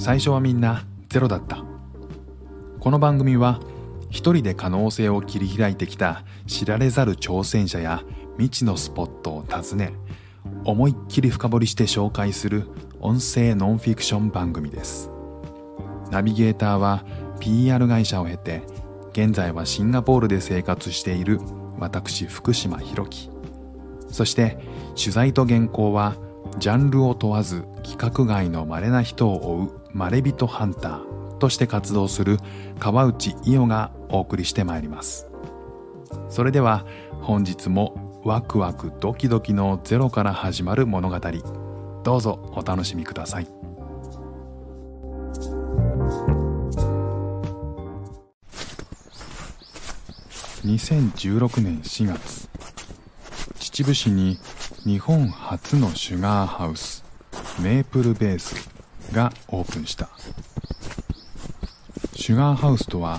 最初はみんなゼロだった。この番組は一人で可能性を切り開いてきた知られざる挑戦者や未知のスポットを訪ね思いっきり深掘りして紹介する音声ノンフィクション番組です。ナビゲーターは PR 会社を経て現在はシンガポールで生活している私福島博樹。そして取材と原稿はジャンルを問わず規格外の稀な人を追うまれびとハンターとして活動する川内伊代がお送りしてまいります。それでは本日もワクワクドキドキのゼロから始まる物語どうぞお楽しみください。2016年4月秩父市に日本初のシュガーハウスメープルベースがオープンした。シュガーハウスとは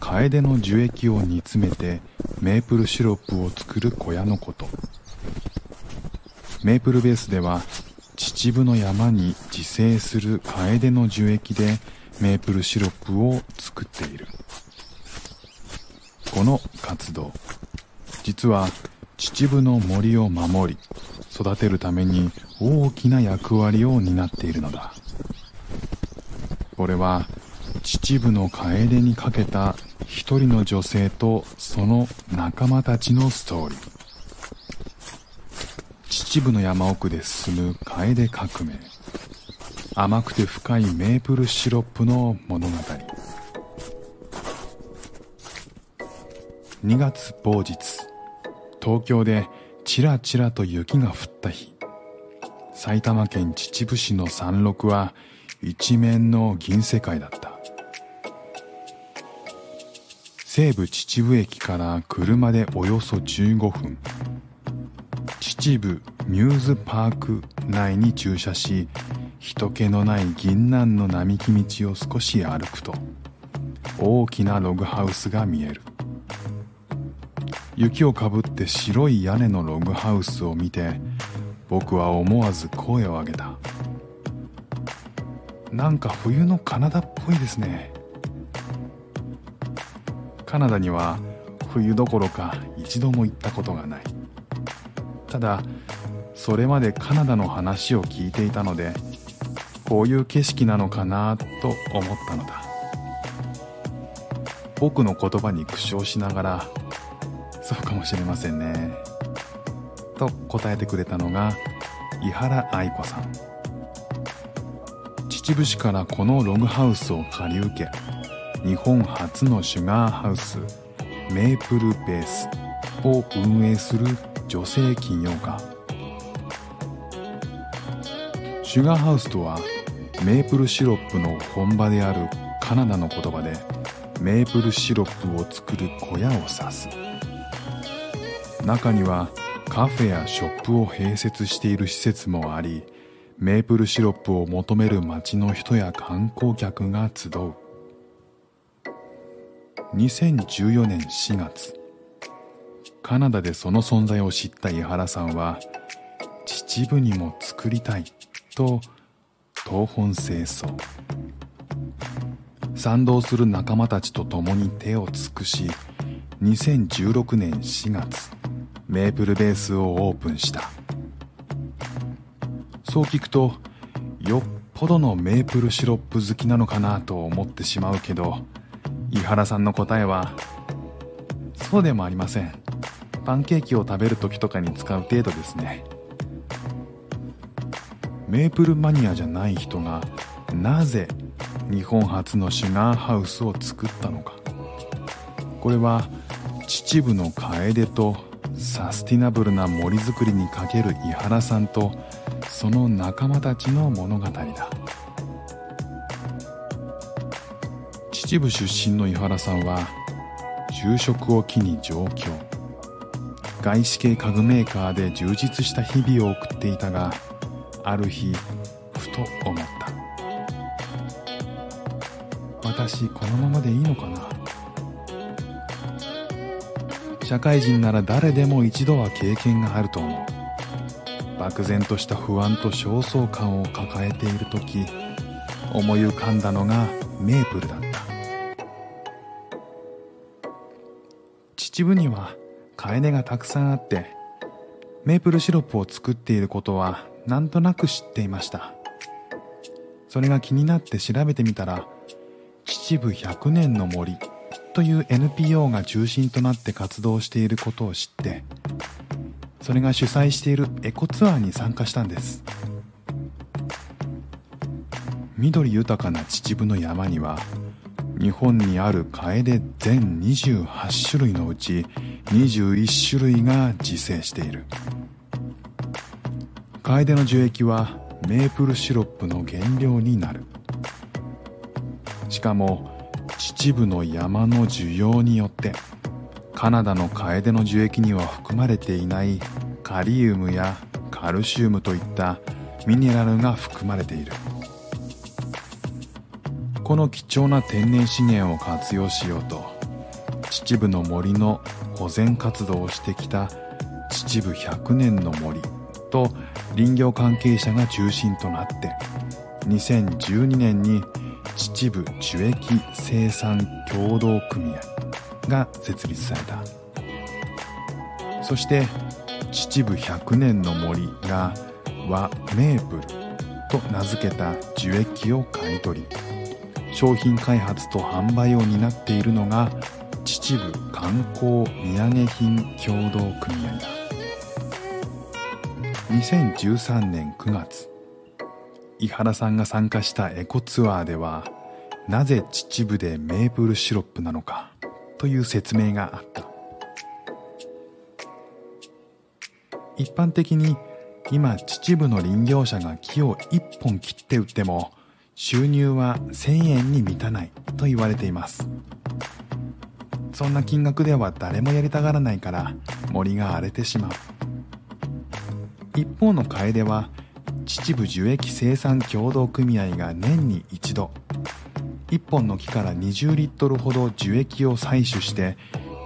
楓の樹液を煮詰めてメープルシロップを作る小屋のこと。メープルベースでは秩父の山に自生する楓の樹液でメープルシロップを作っている。この活動。実は秩父の森を守り育てるために大きな役割を担っているのだ。これは秩父の楓にかけた一人の女性とその仲間たちのストーリー。秩父の山奥で進む楓革命。甘くて深いメープルシロップの物語。2月某日。東京でちらちらと雪が降った日。埼玉県秩父市の山麓は一面の銀世界だった。西武秩父駅から車でおよそ15分。秩父ミューズパーク内に駐車し人気のない銀杏の並木道を少し歩くと大きなログハウスが見える。雪をかぶって白い屋根のログハウスを見て僕は思わず声を上げた。なんか冬のカナダっぽいですね。カナダには冬どころか一度も行ったことがない。ただそれまでカナダの話を聞いていたのでこういう景色なのかなと思ったのだ。僕の言葉に苦笑しながらそうかもしれませんね。と答えてくれたのが井原愛子さん。秩父市からこのログハウスを借り受け日本初のシュガーハウスメープルベースを運営する女性起業家シュガーハウスとはメープルシロップの本場であるカナダの言葉でメープルシロップを作る小屋を指す。中にはカフェやショップを併設している施設もありメープルシロップを求める街の人や観光客が集う。2014年4月カナダでその存在を知った井原さんは秩父にも作りたいと東本清掃。賛同する仲間たちと共に手を尽くし2016年4月メープルベースをオープンした。そう聞くとよっぽどのメープルシロップ好きなのかなと思ってしまうけど井原さんの答えはそうでもありません。パンケーキを食べる時とかに使う程度ですね。メープルマニアじゃない人がなぜ日本初のシュガーハウスを作ったのか。これは秩父の楓とサスティナブルな森づくりにかける井原さんとその仲間たちの物語だ。秩父出身の井原さんは就職を機に上京。外資系家具メーカーで充実した日々を送っていたがある日ふと思った。私このままでいいのかな？社会人なら誰でも一度は経験があると思う。漠然とした不安と焦燥感を抱えている時思い浮かんだのがメープルだった。秩父にはカエデがたくさんあってメープルシロップを作っていることはなんとなく知っていました。それが気になって調べてみたら秩父100年の森という NPO が中心となって活動していることを知ってそれが主催しているエコツアーに参加したんです。緑豊かな秩父の山には日本にあるカエデ全28種類のうち21種類が自生している。カエデの樹液はメープルシロップの原料になる。しかも秩父の山の需要によってカナダのカエデの樹液には含まれていないカリウムやカルシウムといったミネラルが含まれている。この貴重な天然資源を活用しようと秩父の森の保全活動をしてきた秩父100年の森と林業関係者が中心となって2012年に秩父樹液生産協同組合が設立された。そして秩父100年の森が和メープルと名付けた樹液を買い取り商品開発と販売を担っているのが秩父観光土産品協同組合だ。2013年9月井原さんが参加したエコツアーではなぜ秩父でメープルシロップなのか。という説明があった。一般的に今秩父の林業者が木を1本切って売っても収入は1000円に満たないと言われています。そんな金額では誰もやりたがらないから森が荒れてしまう。一方の楓は秩父樹液生産協同組合が年に一度1本の木から20リットルほど樹液を採取して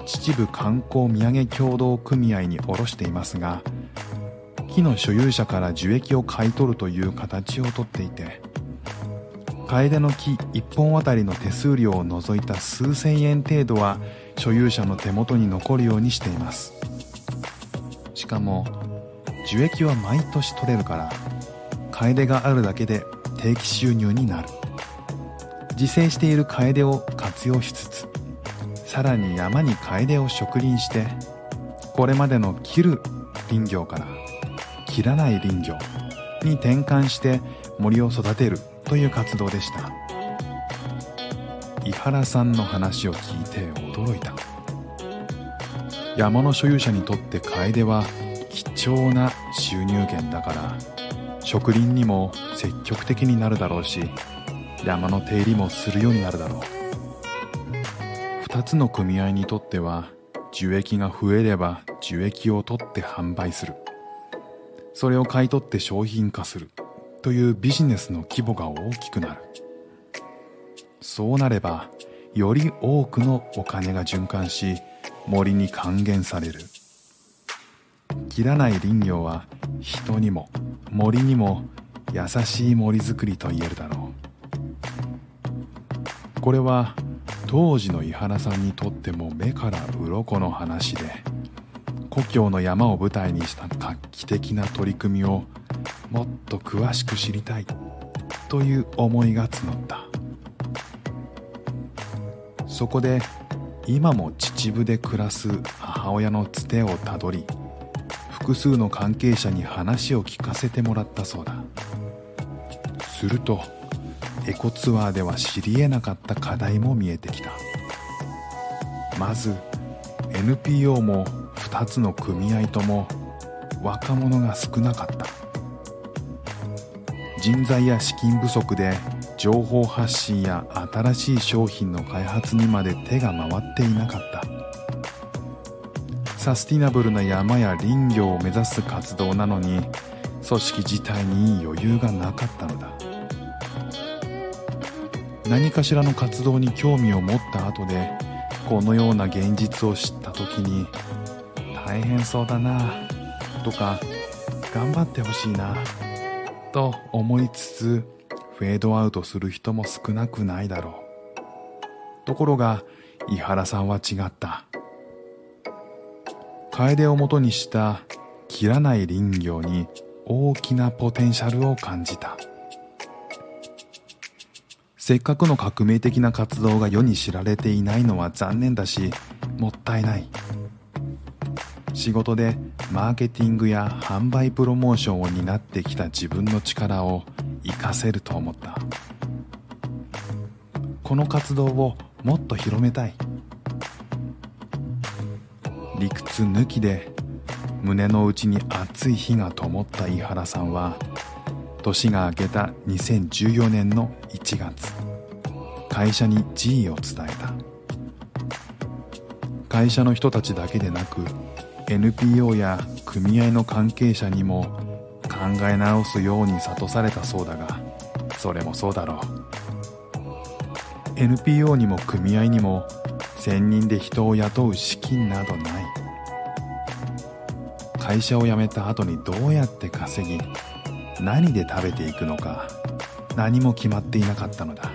秩父観光土産協同組合に卸していますが木の所有者から樹液を買い取るという形をとっていて楓の木1本あたりの手数料を除いた数千円程度は所有者の手元に残るようにしています。しかも樹液は毎年取れるから楓があるだけで定期収入になる。自生している楓を活用しつつさらに山に楓を植林してこれまでの切る林業から切らない林業に転換して森を育てるという活動でした。井原さんの話を聞いて驚いた。山の所有者にとって楓は貴重な収入源だから植林にも積極的になるだろうし山の手入りもするようになるだろう。2つの組合にとっては樹液が増えれば樹液を取って販売する。それを買い取って商品化する。というビジネスの規模が大きくなる。そうなればより多くのお金が循環し森に還元される。切らない林業は人にも森にも優しい森づくりと言えるだろう。これは当時の井原さんにとっても目から鱗の話で故郷の山を舞台にした画期的な取り組みをもっと詳しく知りたいという思いが募った。そこで今も秩父で暮らす母親のつてをたどり複数の関係者に話を聞かせてもらったそうだ。するとエコツアーでは知りえなかった課題も見えてきた。まず NPO も2つの組合とも若者が少なかった。人材や資金不足で情報発信や新しい商品の開発にまで手が回っていなかった。サスティナブルな山や林業を目指す活動なのに組織自体に余裕がなかったのだ。何かしらの活動に興味を持った後でこのような現実を知った時に大変そうだなとか頑張ってほしいなと思いつつフェードアウトする人も少なくないだろう。ところが井原さんは違った。楓をもとにした切らない林業に大きなポテンシャルを感じた。せっかくの革命的な活動が世に知られていないのは残念だしもったいない。仕事でマーケティングや販売プロモーションを担ってきた自分の力を活かせると思った。この活動をもっと広めたい。理屈抜きで胸の内に熱い火が灯った井原さんは年が明けた2014年の1月。会社に G を伝えた。会社の人たちだけでなく NPO や組合の関係者にも考え直すように諭されたそうだがそれもそうだろう。NPO にも組合にも専任で人を雇う資金などない。会社を辞めた後にどうやって稼ぎ何で食べていくのか何も決まっていなかったのだ。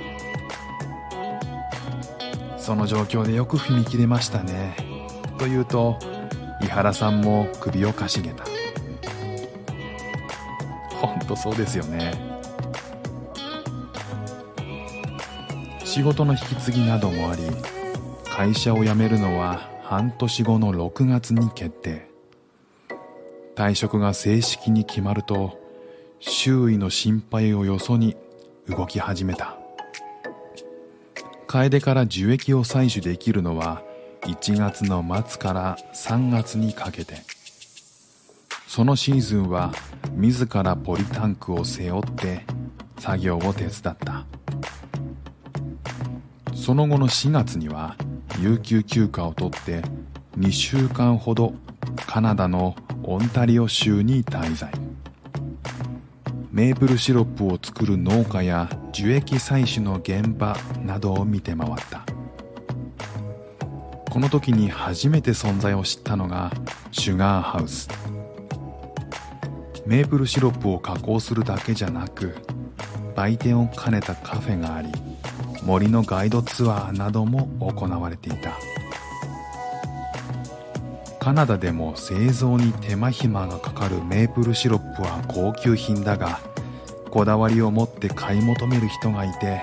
その状況でよく踏み切れましたね。と言うと井原さんも首をかしげた。本当そうですよね。仕事の引き継ぎなどもあり会社を辞めるのは半年後の6月に決定。退職が正式に決まると周囲の心配をよそに動き始めた。楓から樹液を採取できるのは1月の末から3月にかけて。そのシーズンは自らポリタンクを背負って作業を手伝った。その後の4月には有給休暇を取って2週間ほどカナダのオンタリオ州に滞在。メープルシロップを作る農家や樹液採取の現場などを見て回った。この時に初めて存在を知ったのがシュガーハウス。メープルシロップを加工するだけじゃなく売店を兼ねたカフェがあり森のガイドツアーなども行われていた。カナダでも製造に手間暇がかかるメープルシロップは高級品だがこだわりを持って買い求める人がいて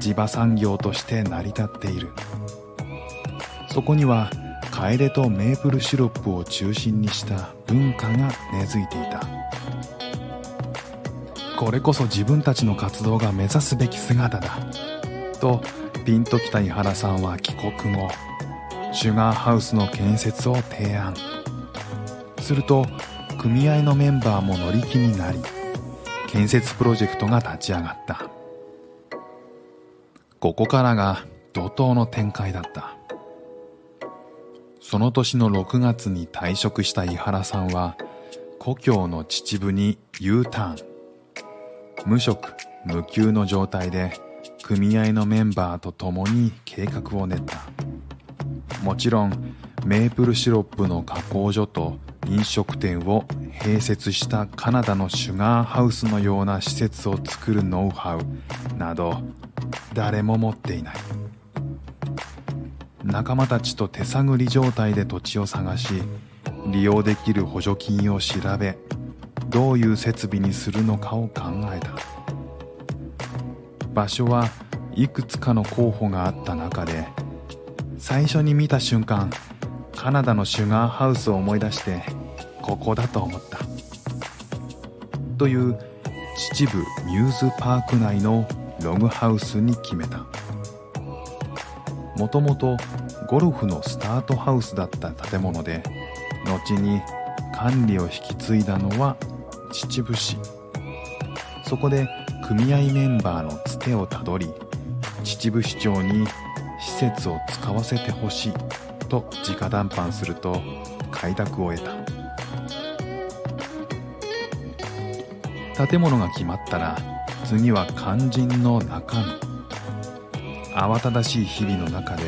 地場産業として成り立っている。そこにはカエデとメープルシロップを中心にした文化が根付いていた。これこそ自分たちの活動が目指すべき姿だ。とピンときた井原さんは帰国後シュガーハウスの建設を提案。すると組合のメンバーも乗り気になり建設プロジェクトが立ち上がった。ここからが怒涛の展開だった。その年の6月に退職した井原さんは故郷の秩父に U ターン。無職無給の状態で組合のメンバーと共に計画を練った。もちろんメープルシロップの加工所と飲食店を併設したカナダのシュガーハウスのような施設を作るノウハウなど誰も持っていない。仲間たちと手探り状態で土地を探し利用できる補助金を調べどういう設備にするのかを考えた。場所はいくつかの候補があった中で最初に見た瞬間カナダのシュガーハウスを思い出してここだと思った。という秩父ミューズパーク内のログハウスに決めた。もともとゴルフのスタートハウスだった建物で後に管理を引き継いだのは秩父市。そこで組合メンバーのつてをたどり秩父市長に施設を使わせてほしいと直談判すると快諾を得た。建物が決まったら次は肝心の中身。慌ただしい日々の中で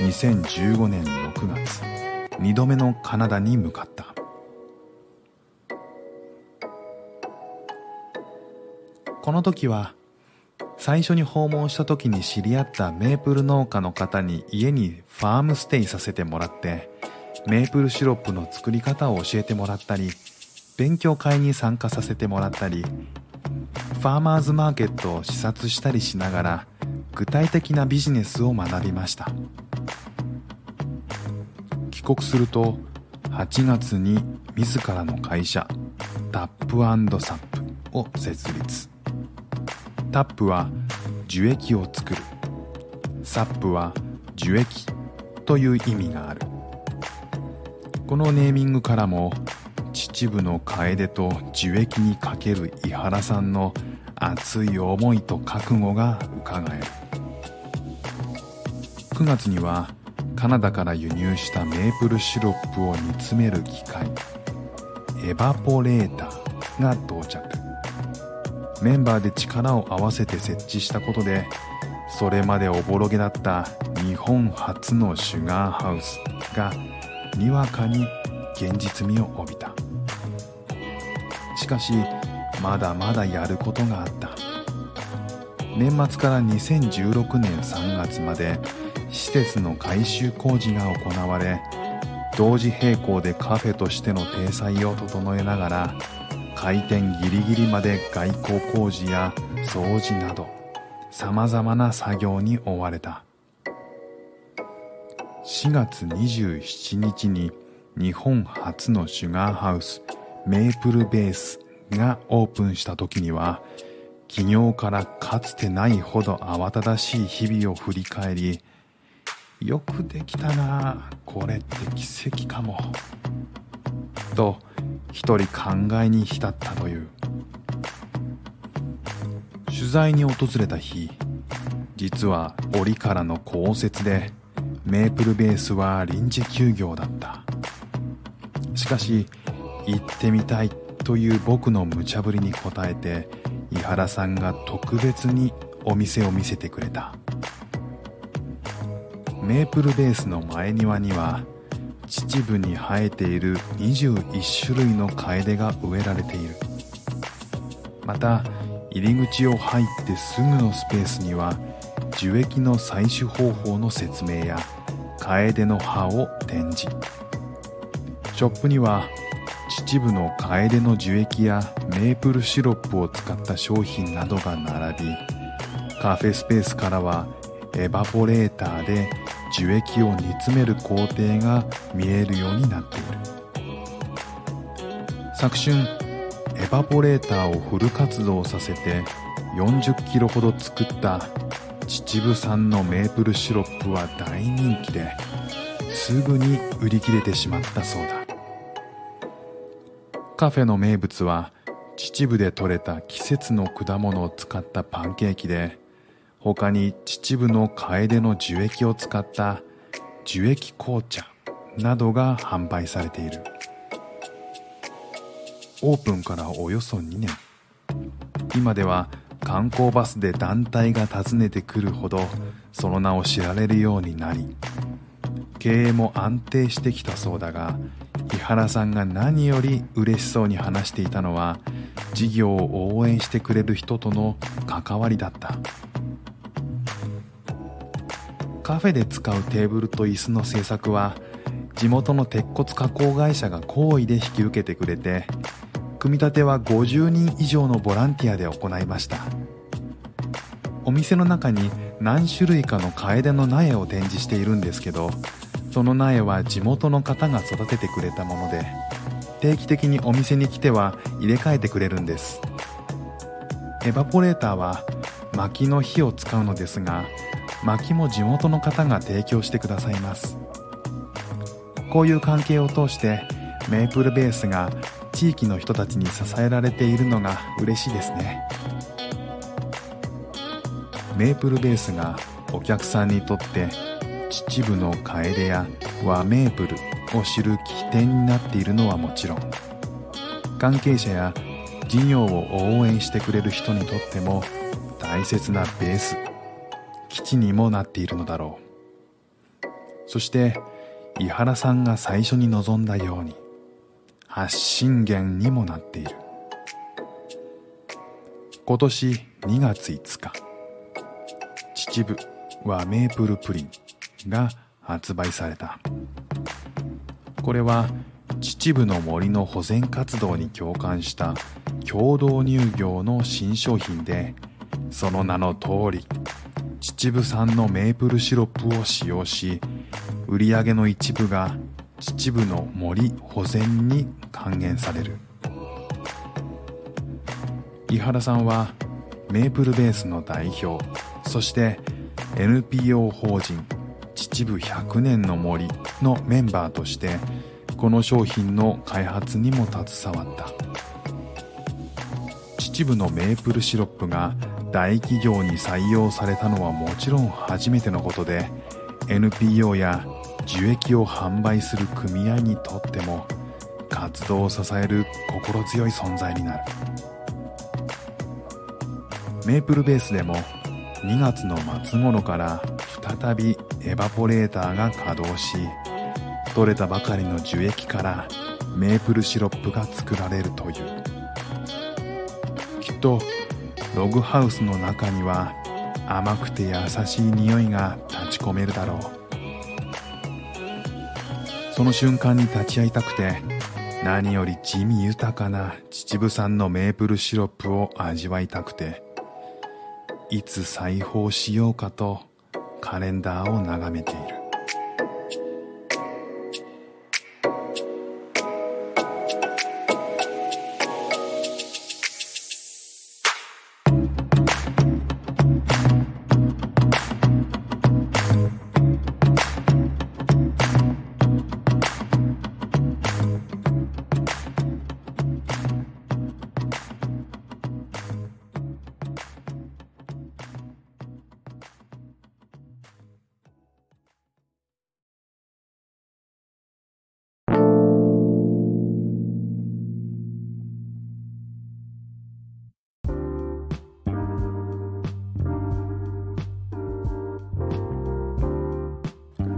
2015年6月2度目のカナダに向かった。この時は最初に訪問した時に知り合ったメープル農家の方に家にファームステイさせてもらってメープルシロップの作り方を教えてもらったり勉強会に参加させてもらったりファーマーズマーケットを視察したりしながら具体的なビジネスを学びました。帰国すると8月に自らの会社タップサップを設立。タップは樹液を作る。サップは樹液という意味がある。このネーミングからも秩父の楓と樹液にかける井原さんの熱い思いと覚悟がうかがえる。9月にはカナダから輸入したメープルシロップを煮詰める機械エバポレーターが到着。メンバーで力を合わせて設置したことでそれまでおぼろげだった日本初のシュガーハウスがにわかに現実味を帯びた。しかしまだまだやることがあった。年末から2016年3月まで施設の改修工事が行われ同時並行でカフェとしての体裁を整えながら開店ギリギリまで外交工事や掃除など様々な作業に追われた。4月27日に日本初のシュガーハウスメープルベースがオープンした時には起業からかつてないほど慌ただしい日々を振り返りよくできたなこれって奇跡かも。と一人考えに浸ったという。取材に訪れた日実は折からの降雪でメープルベースは臨時休業だった。しかし行ってみたいという僕の無茶ぶりに応えて井原さんが特別にお店を見せてくれた。メープルベースの前庭には秩父に生えている21種類のカエデが植えられている。また入り口を入ってすぐのスペースには樹液の採取方法の説明やカエデの葉を展示。ショップには秩父のカエデの樹液やメープルシロップを使った商品などが並びカフェスペースからはエバポレーターで樹液を煮詰める工程が見えるようになっている。昨春エバポレーターをフル活動させて40キロほど作った秩父産のメープルシロップは大人気ですぐに売り切れてしまったそうだ。カフェの名物は秩父で採れた季節の果物を使ったパンケーキで他に秩父のカエデの樹液を使った樹液紅茶などが販売されている。オープンからおよそ2年。今では観光バスで団体が訪ねてくるほどその名を知られるようになり経営も安定してきたそうだが井原さんが何より嬉しそうに話していたのは事業を応援してくれる人との関わりだった。カフェで使うテーブルと椅子の製作は地元の鉄骨加工会社が好意で引き受けてくれて組み立ては50人以上のボランティアで行いました。お店の中に何種類かのカエデの苗を展示しているんですけどその苗は地元の方が育ててくれたもので定期的にお店に来ては入れ替えてくれるんです。エバポレーターは薪の火を使うのですが薪も地元の方が提供してくださいます。こういう関係を通してメープルベースが地域の人たちに支えられているのが嬉しいですね。メープルベースがお客さんにとって秩父のカエデや和メープルを知る起点になっているのはもちろん関係者や事業を応援してくれる人にとっても大切なベース。基地にもなっているのだろう。そして井原さんが最初に望んだように発信源にもなっている。今年2月5日秩父はメープルプリンが発売された。これは秩父の森の保全活動に共感した共同乳業の新商品でその名の通り秩父産のメープルシロップを使用し売り上げの一部が秩父の森保全に還元される。井原さんはメープルベースの代表そして NPO 法人秩父100年の森のメンバーとしてこの商品の開発にも携わった。秩父のメープルシロップが大企業に採用されたのはもちろん初めてのことで NPO や樹液を販売する組合にとっても活動を支える心強い存在になる。メープルベースでも2月の末頃から再びエバポレーターが稼働し取れたばかりの樹液からメープルシロップが作られるという。きっとログハウスの中には甘くて優しい匂いが立ち込めるだろう。その瞬間に立ち会いたくて何より地味豊かな秩父産のメープルシロップを味わいたくていつ裁縫しようかとカレンダーを眺めている。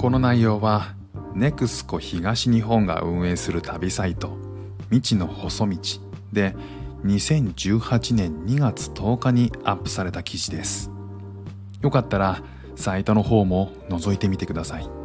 この内容は NEXCO 東日本が運営する旅サイト未知の細道で2018年2月10日にアップされた記事です。よかったらサイトの方も覗いてみてください。